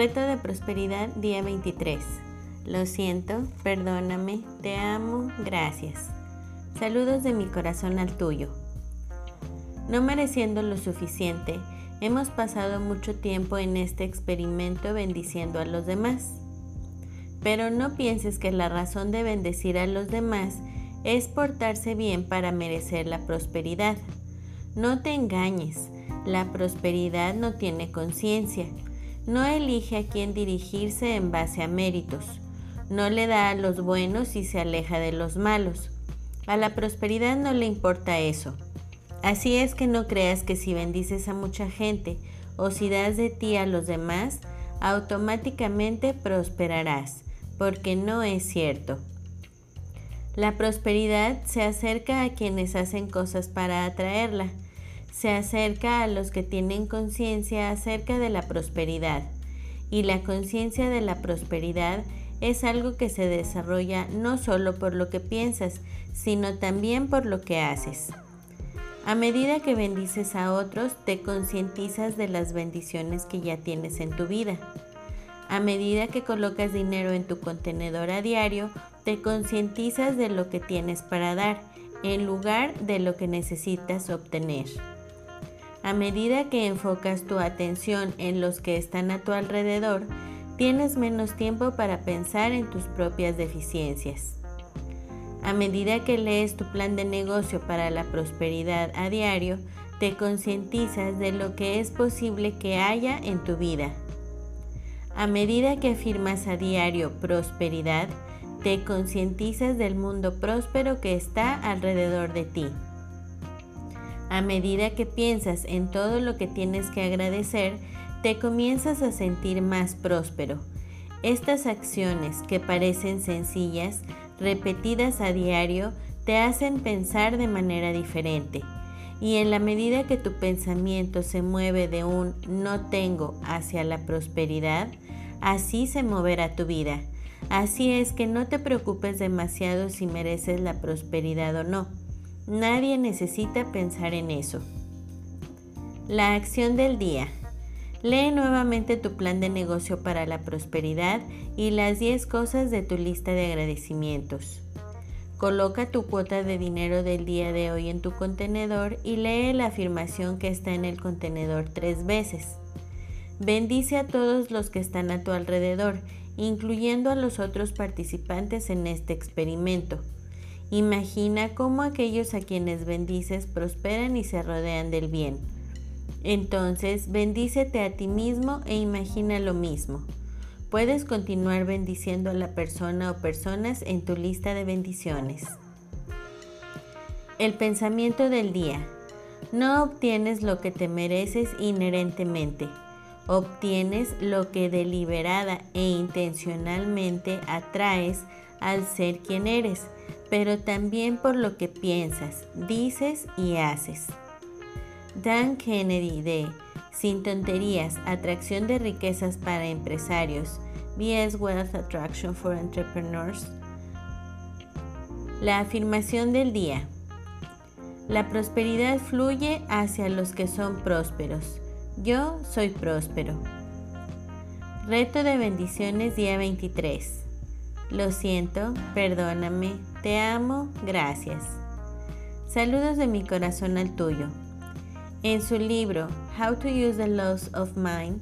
Reto de prosperidad día 23. Lo siento, perdóname, te amo, gracias. Saludos de mi corazón al tuyo. No mereciendo lo suficiente, hemos pasado mucho tiempo en este experimento bendiciendo a los demás. Pero no pienses que la razón de bendecir a los demás es portarse bien para merecer la prosperidad. No te engañes, la prosperidad no tiene conciencia, no elige a quién dirigirse en base a méritos, no le da a los buenos y se aleja de los malos. A la prosperidad no le importa eso. Así es que no creas que si bendices a mucha gente o si das de ti a los demás, automáticamente prosperarás, porque no es cierto. La prosperidad se acerca a quienes hacen cosas para atraerla, se acerca a los que tienen conciencia acerca de la prosperidad, y la conciencia de la prosperidad es algo que se desarrolla no solo por lo que piensas, sino también por lo que haces. A medida que bendices a otros, te concientizas de las bendiciones que ya tienes en tu vida. A medida que colocas dinero en tu contenedor a diario, te concientizas de lo que tienes para dar, en lugar de lo que necesitas obtener. A medida que enfocas tu atención en los que están a tu alrededor, tienes menos tiempo para pensar en tus propias deficiencias. A medida que lees tu plan de negocio para la prosperidad a diario, te concientizas de lo que es posible que haya en tu vida. A medida que afirmas a diario prosperidad, te concientizas del mundo próspero que está alrededor de ti. A medida que piensas en todo lo que tienes que agradecer, te comienzas a sentir más próspero. Estas acciones que parecen sencillas, repetidas a diario, te hacen pensar de manera diferente. Y en la medida que tu pensamiento se mueve de un no tengo hacia la prosperidad, así se moverá tu vida. Así es que no te preocupes demasiado si mereces la prosperidad o no. Nadie necesita pensar en eso. La acción del día. Lee nuevamente tu plan de negocio para la prosperidad y las 10 cosas de tu lista de agradecimientos. Coloca tu cuota de dinero del día de hoy en tu contenedor y lee la afirmación que está en el contenedor tres veces. Bendice a todos los que están a tu alrededor, incluyendo a los otros participantes en este experimento. Imagina cómo aquellos a quienes bendices prosperan y se rodean del bien. Entonces, bendícete a ti mismo e imagina lo mismo. Puedes continuar bendiciendo a la persona o personas en tu lista de bendiciones. El pensamiento del día. No obtienes lo que te mereces inherentemente. Obtienes lo que deliberada e intencionalmente atraes al ser quien eres, pero también por lo que piensas, dices y haces. Dan Kennedy de Sin tonterías, atracción de riquezas para empresarios, BS Wealth Attraction for Entrepreneurs. La afirmación del día. La prosperidad fluye hacia los que son prósperos. Yo soy próspero. Reto de bendiciones día 23. Lo siento, perdóname, te amo, gracias. Saludos de mi corazón al tuyo. En su libro How to Use the Laws of Mind,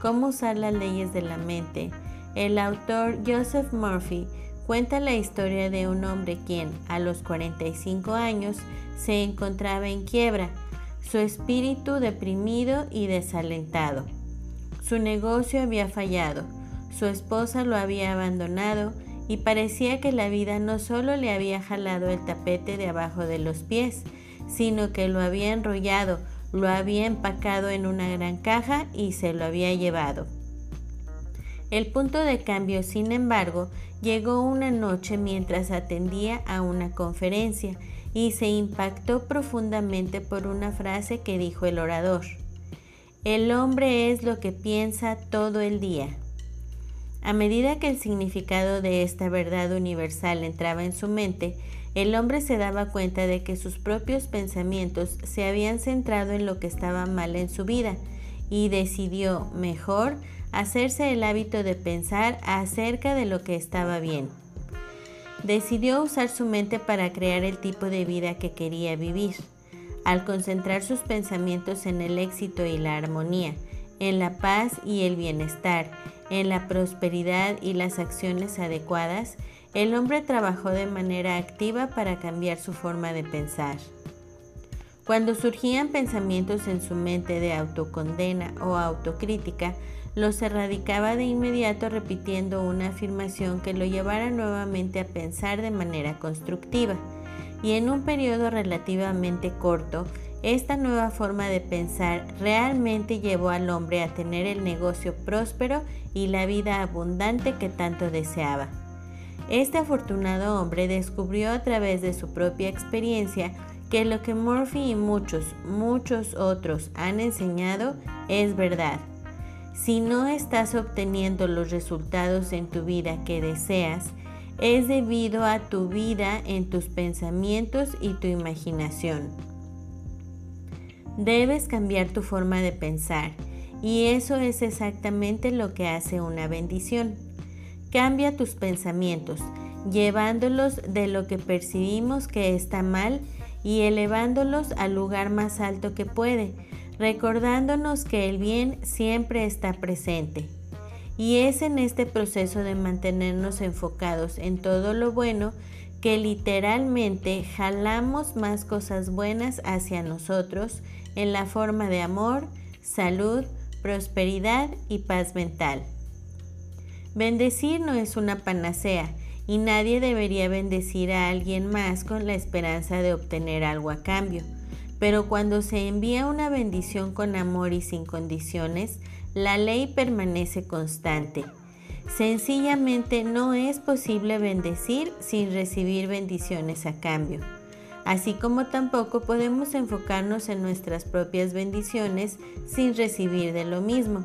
Cómo usar las leyes de la mente, el autor Joseph Murphy cuenta la historia de un hombre quien, a los 45 años, se encontraba en quiebra, su espíritu deprimido y desalentado. Su negocio había fallado, su esposa lo había abandonado y parecía que la vida no solo le había jalado el tapete de abajo de los pies, sino que lo había enrollado, lo había empacado en una gran caja y se lo había llevado. El punto de cambio, sin embargo, llegó una noche mientras atendía a una conferencia y se impactó profundamente por una frase que dijo el orador. El hombre es lo que piensa todo el día. A medida que el significado de esta verdad universal entraba en su mente, el hombre se daba cuenta de que sus propios pensamientos se habían centrado en lo que estaba mal en su vida y decidió, mejor, hacerse el hábito de pensar acerca de lo que estaba bien. Decidió usar su mente para crear el tipo de vida que quería vivir. Al concentrar sus pensamientos en el éxito y la armonía, en la paz y el bienestar, en la prosperidad y las acciones adecuadas, el hombre trabajó de manera activa para cambiar su forma de pensar. Cuando surgían pensamientos en su mente de autocondena o autocrítica, los erradicaba de inmediato repitiendo una afirmación que lo llevara nuevamente a pensar de manera constructiva. Y en un periodo relativamente corto, esta nueva forma de pensar realmente llevó al hombre a tener el negocio próspero y la vida abundante que tanto deseaba. Este afortunado hombre descubrió a través de su propia experiencia que lo que Murphy y muchos, muchos otros han enseñado es verdad si no estás obteniendo los resultados en tu vida que deseas, es debido a tu vida en tus pensamientos y tu imaginación. Debes cambiar tu forma de pensar y eso es exactamente lo que hace una bendición. Cambia tus pensamientos, llevándolos de lo que percibimos que está mal y elevándolos al lugar más alto que puede, recordándonos que el bien siempre está presente. Y es en este proceso de mantenernos enfocados en todo lo bueno que literalmente jalamos más cosas buenas hacia nosotros en la forma de amor, salud, prosperidad y paz mental. Bendecir no es una panacea y nadie debería bendecir a alguien más con la esperanza de obtener algo a cambio. Pero cuando se envía una bendición con amor y sin condiciones, la ley permanece constante. Sencillamente no es posible bendecir sin recibir bendiciones a cambio. Así como tampoco podemos enfocarnos en nuestras propias bendiciones sin recibir de lo mismo.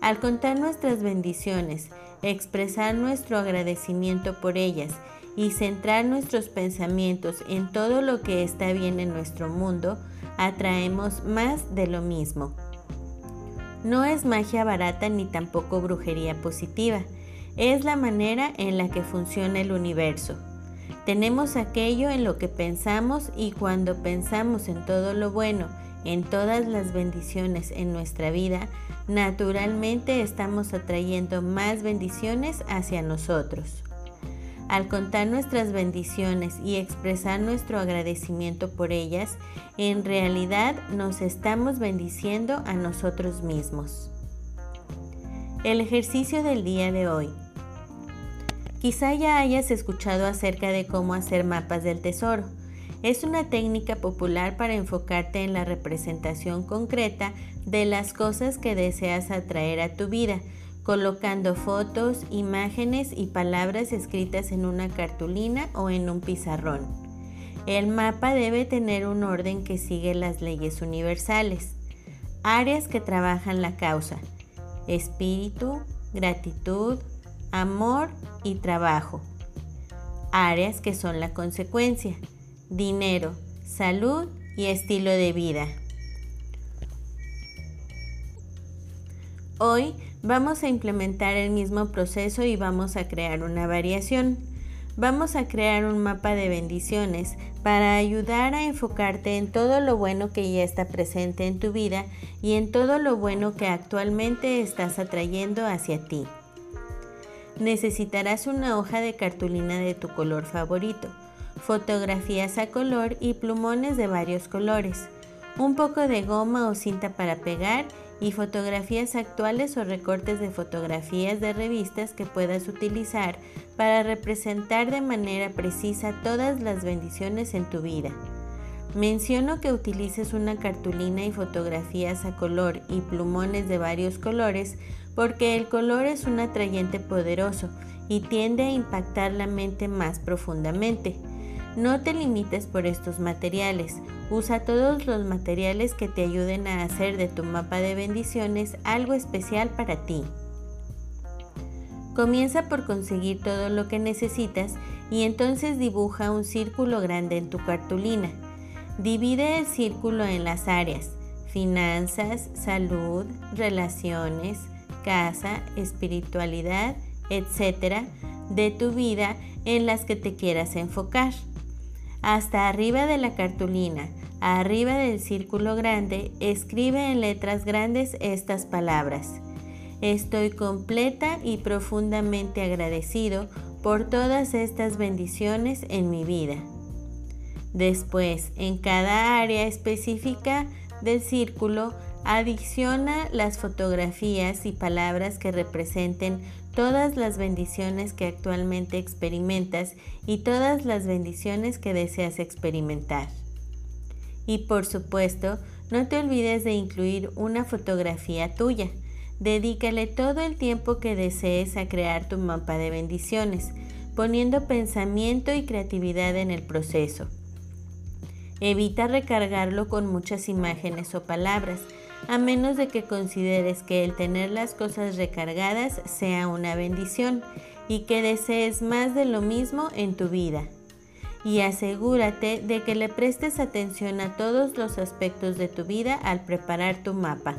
Al contar nuestras bendiciones, expresar nuestro agradecimiento por ellas y centrar nuestros pensamientos en todo lo que está bien en nuestro mundo, atraemos más de lo mismo. No es magia barata ni tampoco brujería positiva, es la manera en la que funciona el universo. Tenemos aquello en lo que pensamos y cuando pensamos en todo lo bueno, en todas las bendiciones en nuestra vida, naturalmente estamos atrayendo más bendiciones hacia nosotros. Al contar nuestras bendiciones y expresar nuestro agradecimiento por ellas, en realidad nos estamos bendiciendo a nosotros mismos. El ejercicio del día de hoy. Quizá ya hayas escuchado acerca de cómo hacer mapas del tesoro. Es una técnica popular para enfocarte en la representación concreta de las cosas que deseas atraer a tu vida, colocando fotos, imágenes y palabras escritas en una cartulina o en un pizarrón. El mapa debe tener un orden que sigue las leyes universales. Áreas que trabajan la causa. Espíritu, gratitud, amor y trabajo. Áreas que son la consecuencia. Dinero, salud y estilo de vida. Hoy Vamos a implementar el mismo proceso y vamos a crear una variación. Vamos a crear un mapa de bendiciones para ayudar a enfocarte en todo lo bueno que ya está presente en tu vida y en todo lo bueno que actualmente estás atrayendo hacia ti. Necesitarás una hoja de cartulina de tu color favorito, fotografías a color y plumones de varios colores, un poco de goma o cinta para pegar y fotografías actuales o recortes de fotografías de revistas que puedas utilizar para representar de manera precisa todas las bendiciones en tu vida. Menciono que utilices una cartulina y fotografías a color y plumones de varios colores porque el color es un atrayente poderoso y tiende a impactar la mente más profundamente. No te limites por estos materiales. Usa todos los materiales que te ayuden a hacer de tu mapa de bendiciones algo especial para ti. Comienza por conseguir todo lo que necesitas y entonces dibuja un círculo grande en tu cartulina. Divide el círculo en las áreas finanzas, salud, relaciones, casa, espiritualidad, etcétera, de tu vida en las que te quieras enfocar. Hasta arriba de la cartulina, arriba del círculo grande, escribe en letras grandes estas palabras. Estoy completa y profundamente agradecido por todas estas bendiciones en mi vida. Después, en cada área específica del círculo, adiciona las fotografías y palabras que representen todas las bendiciones que actualmente experimentas y todas las bendiciones que deseas experimentar. Y por supuesto, no te olvides de incluir una fotografía tuya. Dedícale todo el tiempo que desees a crear tu mapa de bendiciones, poniendo pensamiento y creatividad en el proceso. Evita recargarlo con muchas imágenes o palabras, a menos de que consideres que el tener las cosas recargadas sea una bendición y que desees más de lo mismo en tu vida. Y asegúrate de que le prestes atención a todos los aspectos de tu vida al preparar tu mapa.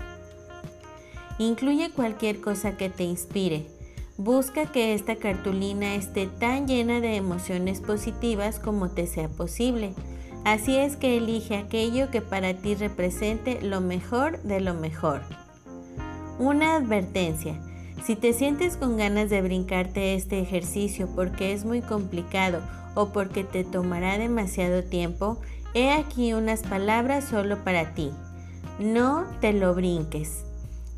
Incluye cualquier cosa que te inspire. Busca que esta cartulina esté tan llena de emociones positivas como te sea posible Así es que elige aquello que para ti represente lo mejor de lo mejor. Una advertencia. Si te sientes con ganas de brincarte este ejercicio porque es muy complicado o porque te tomará demasiado tiempo, he aquí unas palabras solo para ti. No te lo brinques.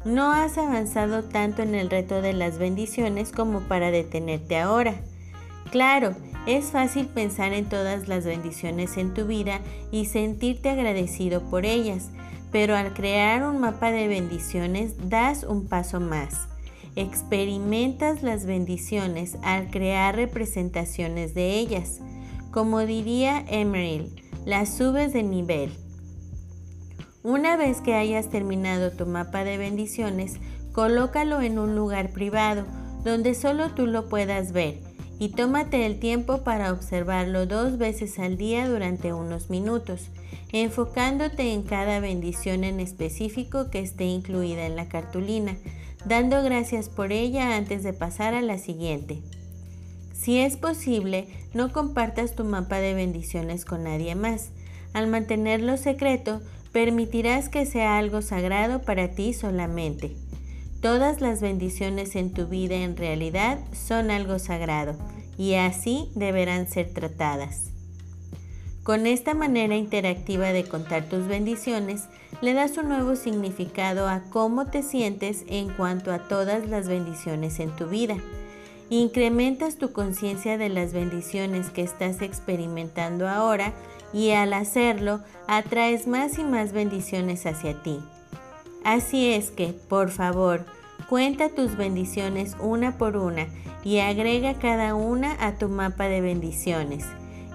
No has avanzado tanto en el reto de las bendiciones como para detenerte ahora. Claro, es fácil pensar en todas las bendiciones en tu vida y sentirte agradecido por ellas, pero al crear un mapa de bendiciones das un paso más. Experimentas las bendiciones al crear representaciones de ellas. Como diría Emeril, las subes de nivel. Una vez que hayas terminado tu mapa de bendiciones, colócalo en un lugar privado donde solo tú lo puedas ver y tómate el tiempo para observarlo dos veces al día durante unos minutos, enfocándote en cada bendición en específico que esté incluida en la cartulina, dando gracias por ella antes de pasar a la siguiente. Si es posible, no compartas tu mapa de bendiciones con nadie más. Al mantenerlo secreto, permitirás que sea algo sagrado para ti solamente. Todas las bendiciones en tu vida en realidad son algo sagrado y así deberán ser tratadas. Con esta manera interactiva de contar tus bendiciones, le das un nuevo significado a cómo te sientes en cuanto a todas las bendiciones en tu vida. Incrementas tu conciencia de las bendiciones que estás experimentando ahora y al hacerlo atraes más y más bendiciones hacia ti. Así es que, por favor, cuenta tus bendiciones una por una y agrega cada una a tu mapa de bendiciones.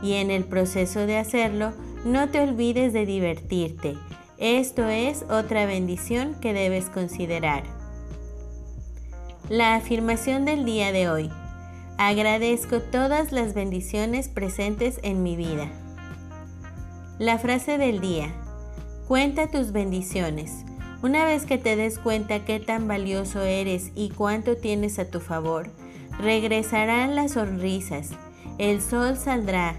Y en el proceso de hacerlo, no te olvides de divertirte. Esto es otra bendición que debes considerar. La afirmación del día de hoy. Agradezco todas las bendiciones presentes en mi vida. La frase del día. Cuenta tus bendiciones. Una vez que te des cuenta qué tan valioso eres y cuánto tienes a tu favor, regresarán las sonrisas, el sol saldrá,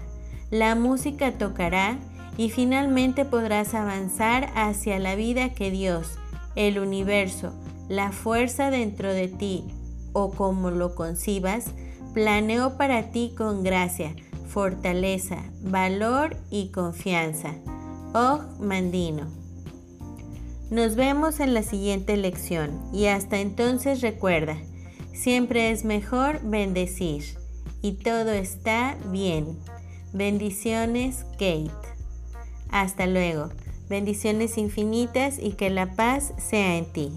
la música tocará y finalmente podrás avanzar hacia la vida que Dios, el universo, la fuerza dentro de ti o como lo concibas, planeó para ti con gracia, fortaleza, valor y confianza. Oh, Mandino. Nos vemos en la siguiente lección y hasta entonces recuerda, siempre es mejor bendecir y todo está bien. Bendiciones, Kate. Hasta luego. Bendiciones infinitas y que la paz sea en ti.